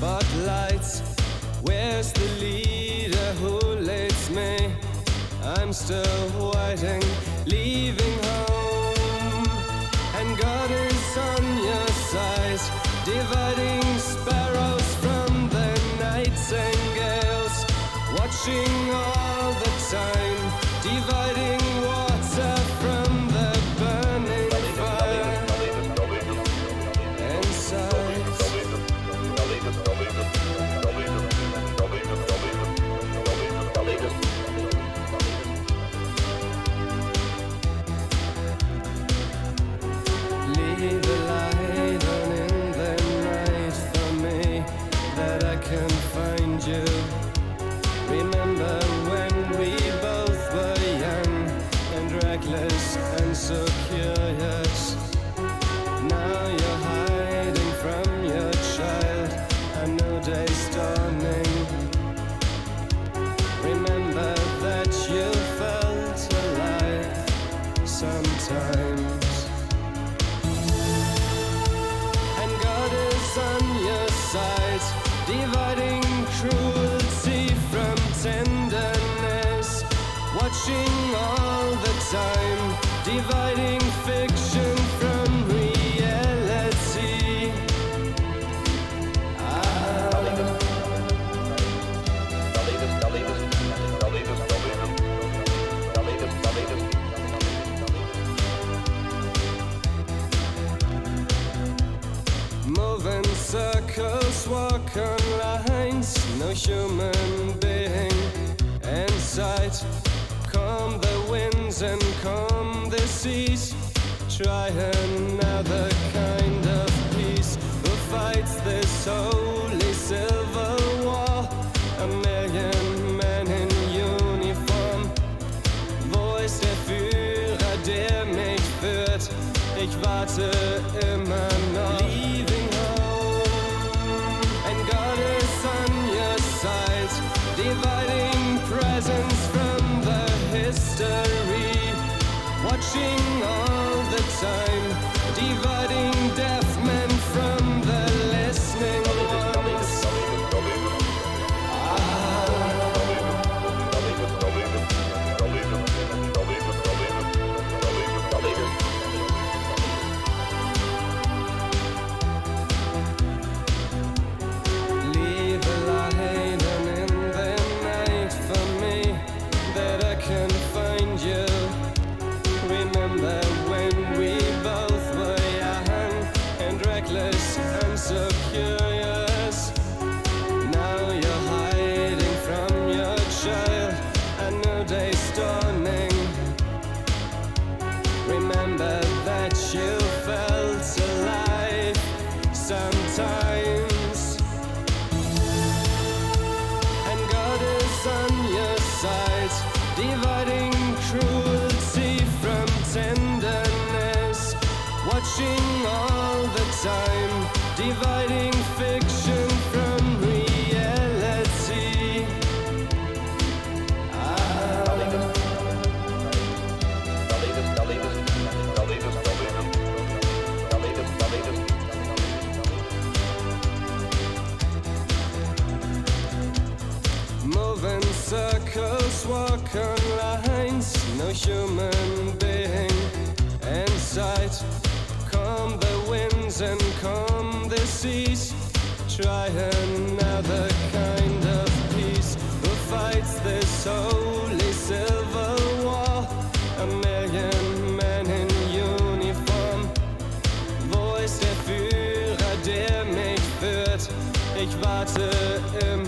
spotlights. Where's the leader who leads me? I'm still waiting, leaving home. And God is on your side, dividing sparrows from the nightingales, watching all. and calm the seas. Try another kind of peace. Who fights this holy silver war? A million men in uniform. Wo ist der Führer, der mich führt? Ich warte immer time and calm the seas. Try another kind of peace. Who fights this holy silver war? A million men in uniform. Voice ist der Führer, der mich führt? Ich warte immer.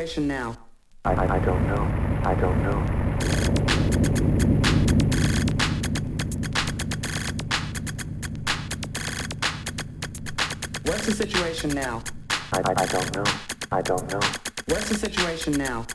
Situation now? I, I, I don't know. I don't know. What's the situation now? I, I, I don't know. I don't know. What's the situation now?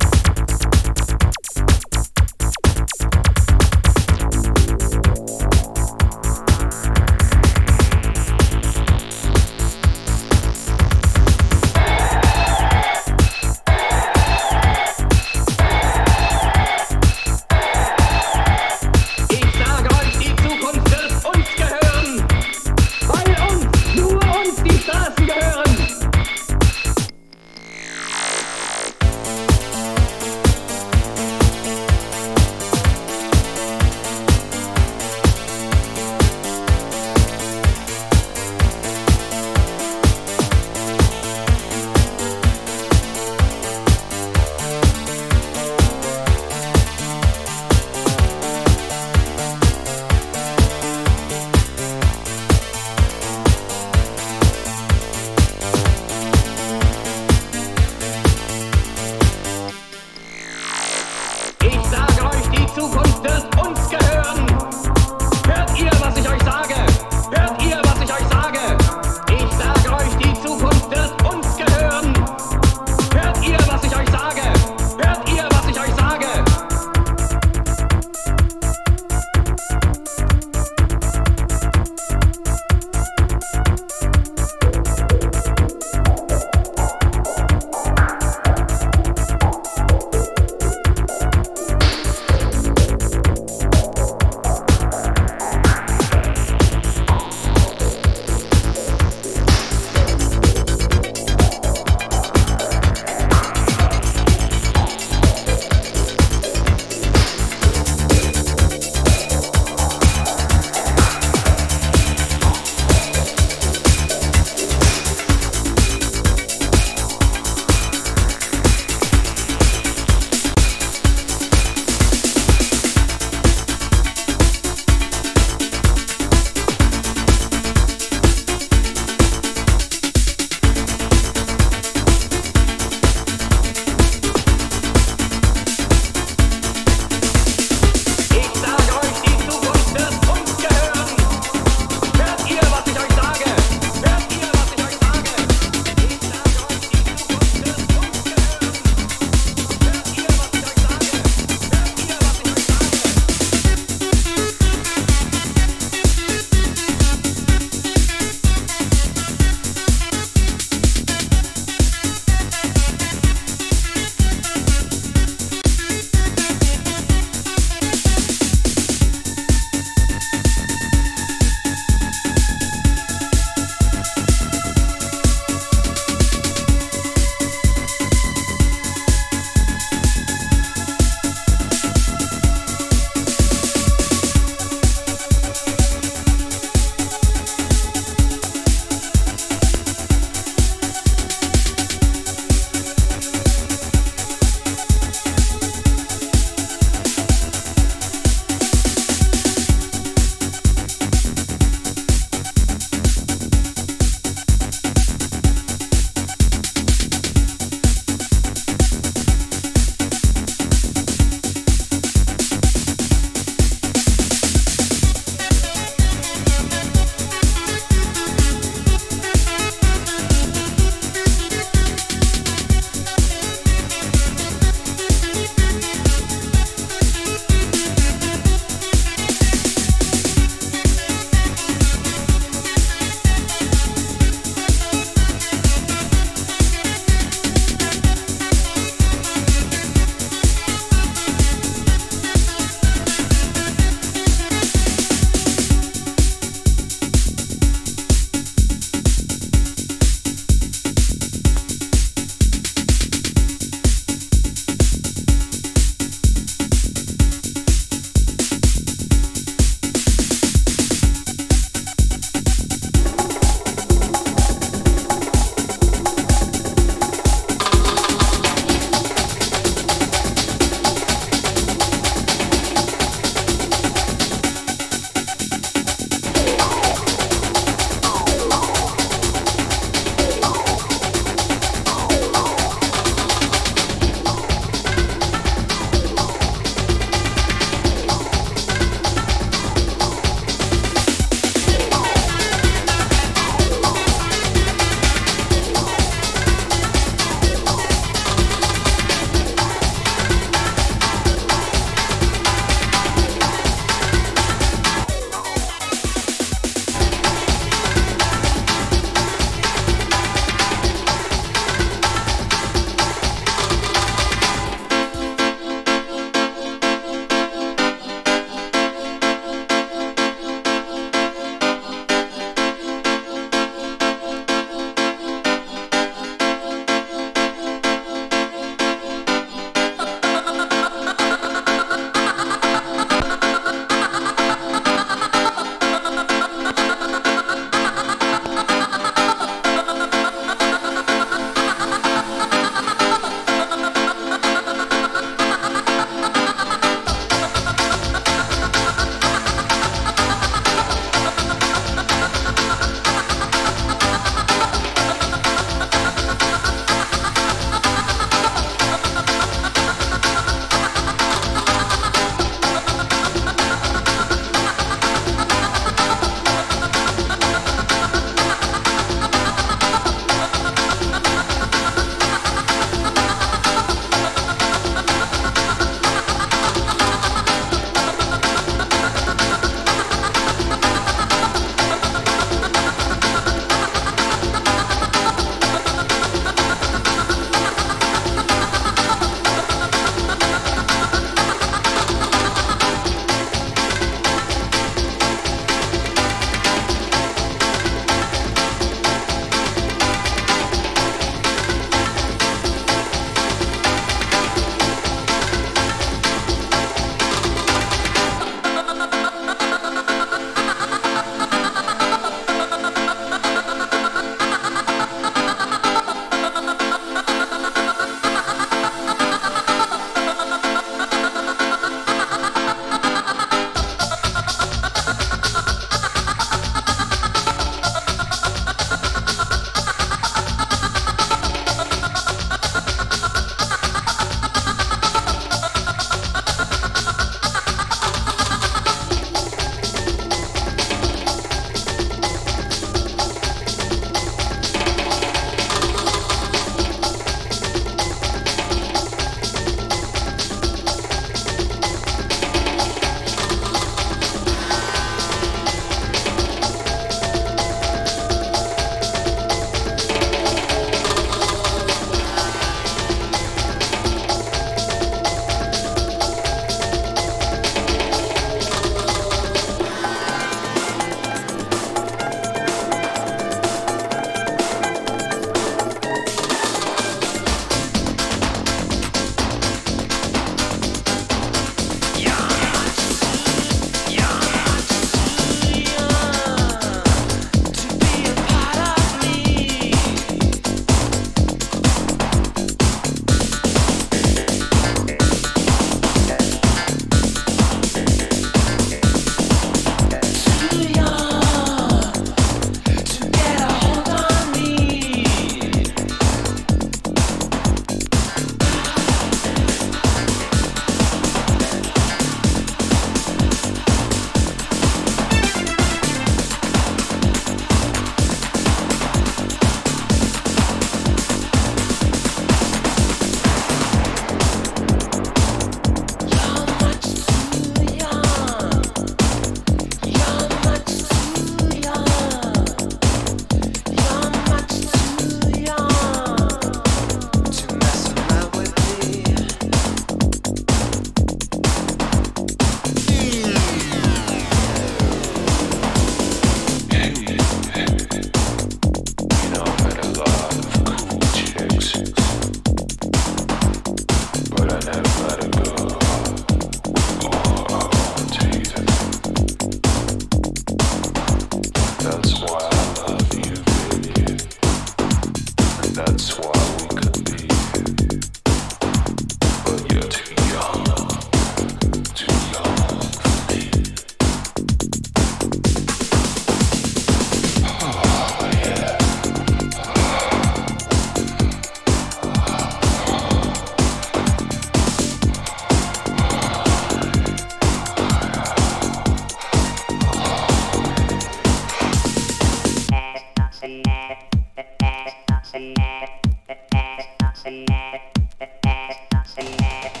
the past, the past, the past, the past.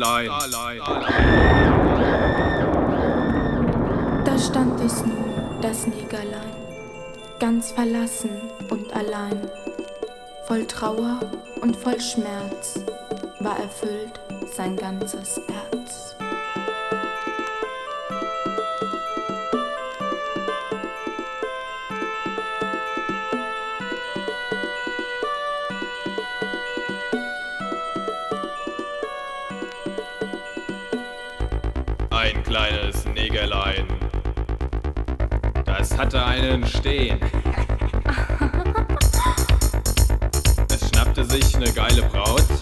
Starline. Da stand es nun, das Negerlein, ganz verlassen und allein, voll Trauer und voll Schmerz war erfüllt sein ganzes Herz. hatte einen stehen. Es schnappte sich eine geile Braut.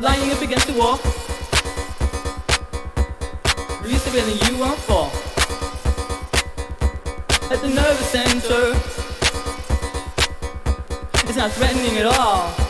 lying up against the wall. Release the rhythm, you won't fall. At the nervous center, it's not threatening at all.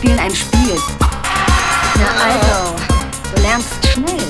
Spielen ein Spiel. Na also, du lernst schnell.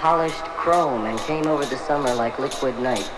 Polished chrome and came over the summer like liquid night.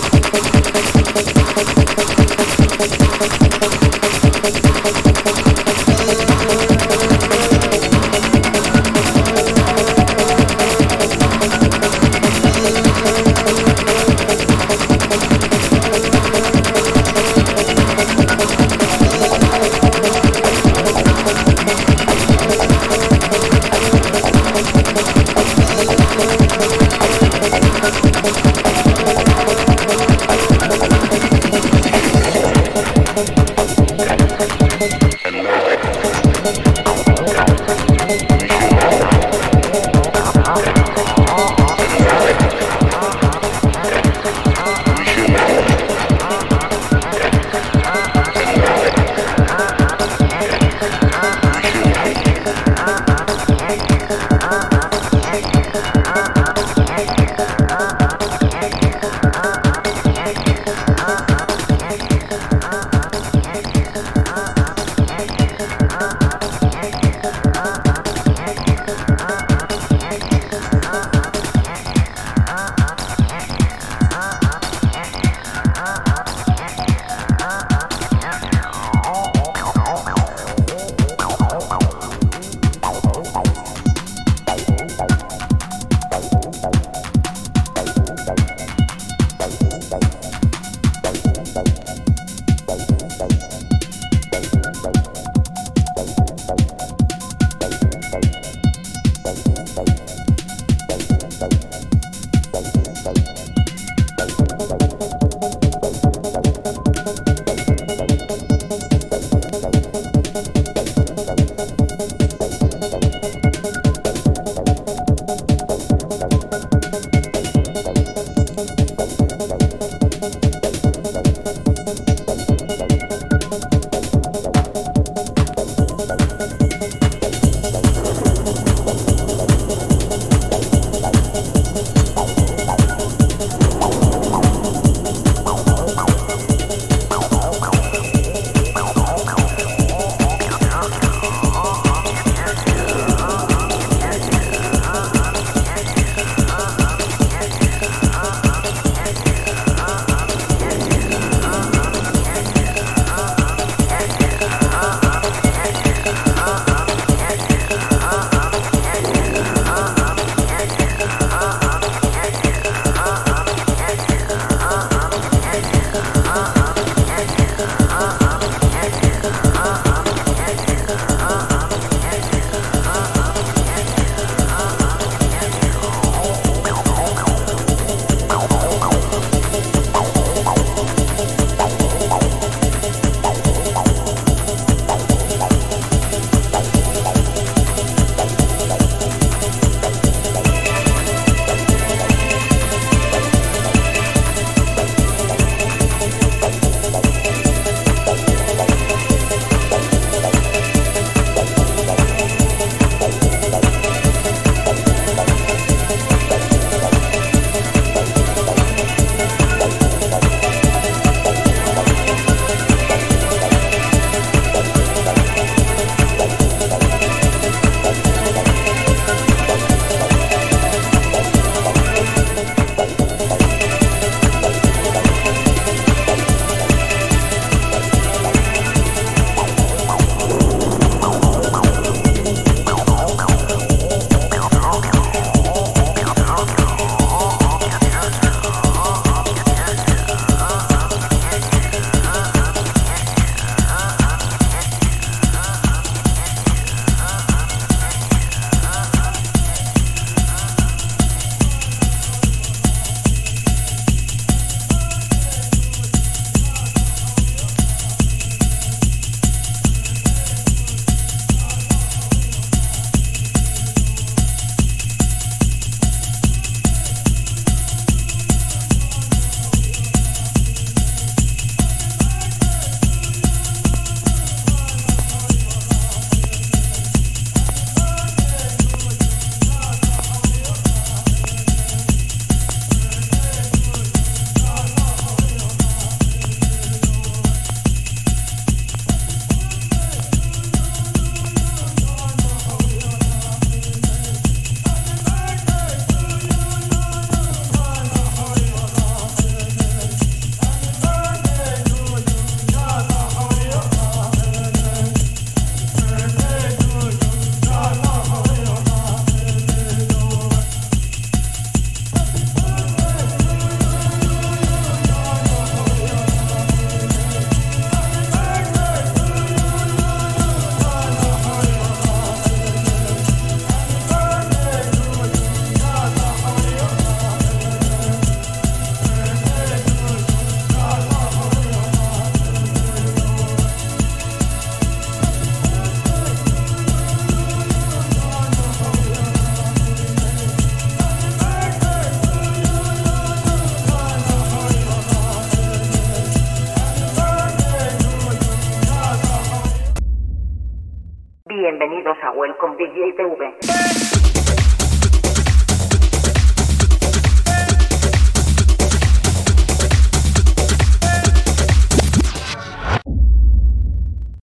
Thank